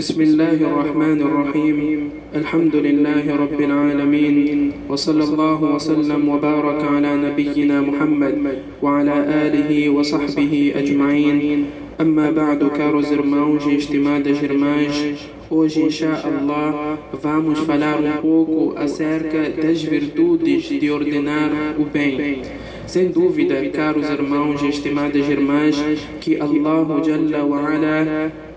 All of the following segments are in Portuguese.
بسم الله الرحمن الرحيم الحمد لله رب العالمين وصلى الله وسلم وبارك على نبينا محمد وعلى آله وصحبه أجمعين أما بعد irmãos e estimadas irmãs Hoje, inshallah, vamos falar um pouco acerca das virtudes de ordenar o bem. Sem dúvida, caros irmãos e estimadas irmãs, que Allah Jalla wa ala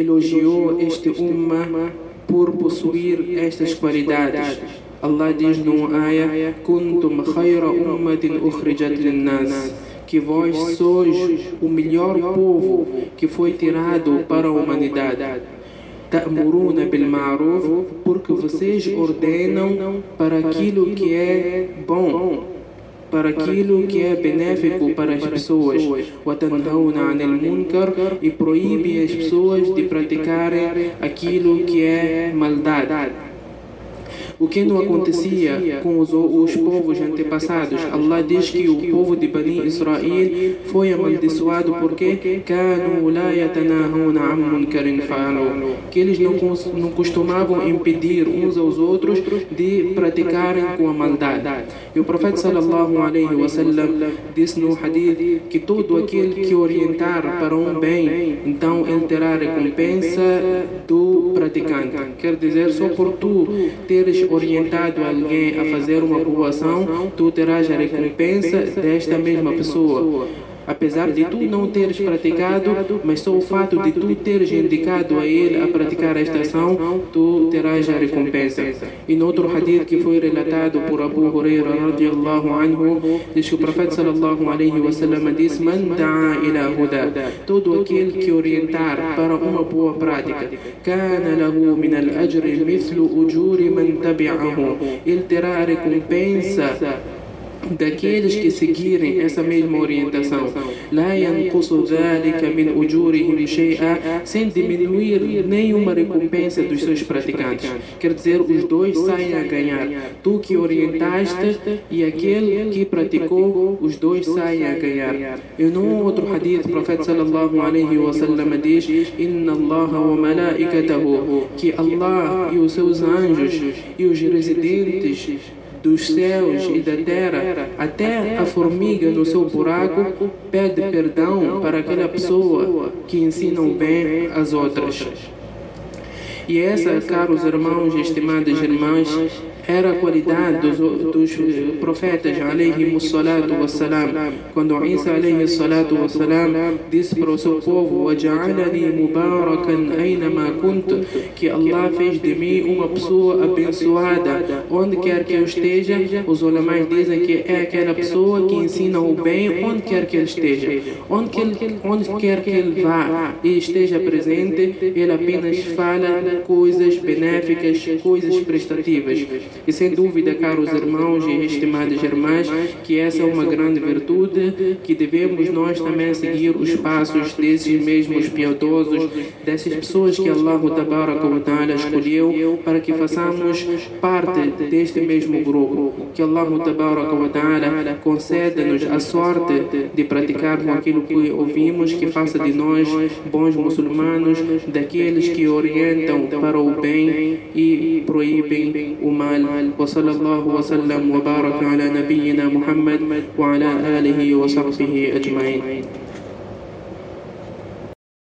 elogiou este umma por possuir estas qualidades. Allah diz no ayah: Kuntum khayra ummatin ukhrijat lin-nas. que vós sois o melhor povo que foi tirado para a humanidade. Ta'muruna bil ma'ruf porque vocês ordenam para aquilo que é bom, para aquilo que é benéfico para as pessoas, e proíbe as pessoas de praticarem aquilo que é, é maldade. O que não acontecia com os, os povos antepassados? Allah diz que o povo de Bani Israel foi amaldiçoado porque que eles não, não costumavam impedir uns aos outros de praticarem com a maldade. E o profeta sallallahu alaihi wasallam disse no hadith que todo aquele que orientar para um bem, então ele terá recompensa do praticante. Quer dizer, só por tu teres orientado alguém a fazer uma boa ação, tu terás a recompensa desta mesma pessoa. Apesar de tu não teres praticado, mas só o fato de tu teres indicado a ele a praticar esta ação, tu terás a recompensa. E no outro hadith que foi relatado por Abu Huraira radiallahu anhu, diz que o profeta sallallahu alaihi wasallam disse: Man da'a ila huda, todo aquele que orientar para uma boa prática, kana lahu min al-ajri mithlu ujuri man tabi'ahu, ele terá a recompensa daqueles que seguirem essa mesma orientação لا ينقص ذلك من أجورهم شيئا sem diminuir nenhuma recompensa dos seus praticantes quer dizer os dois saem a ganhar tu que orientaste e aquele que praticou os dois saem a ganhar e num outro hadith o profeta sallallahu alaihi wasallam diz inna Allah wa malaikatahu que Allah e os seus anjos e os residentes dos céus e da terra, até a formiga no seu buraco pede perdão para aquela pessoa que ensina o bem às outras. E essa, caros irmãos e estimadas irmãs, era a qualidade dos, dos eh, profetas, salatu wassalam, quando Isa, salatu wassalam, disse para o seu povo, mubarakan aynama kunt, que Allah fez de mim uma pessoa abençoada, onde quer que eu esteja, os ulamais dizem que é, é aquela pessoa que ensina o bem onde quer que ele esteja, onde, que ele, onde quer que ele vá e esteja presente, ele apenas fala coisas benéficas coisas prestativas e sem dúvida, caros irmãos e estimadas irmãs, que essa é uma grande virtude que devemos nós também seguir os passos desses mesmos piedosos, dessas pessoas que Allah Ta'ala escolheu para que façamos parte deste mesmo grupo. Que Allah Ta'ala conceda-nos a sorte de praticar com aquilo que ouvimos, que faça de nós bons muçulmanos, daqueles que orientam bem e proíbem o mal. وصلى الله وسلم وبارك على نبينا محمد وعلى آله وصحبه أجمعين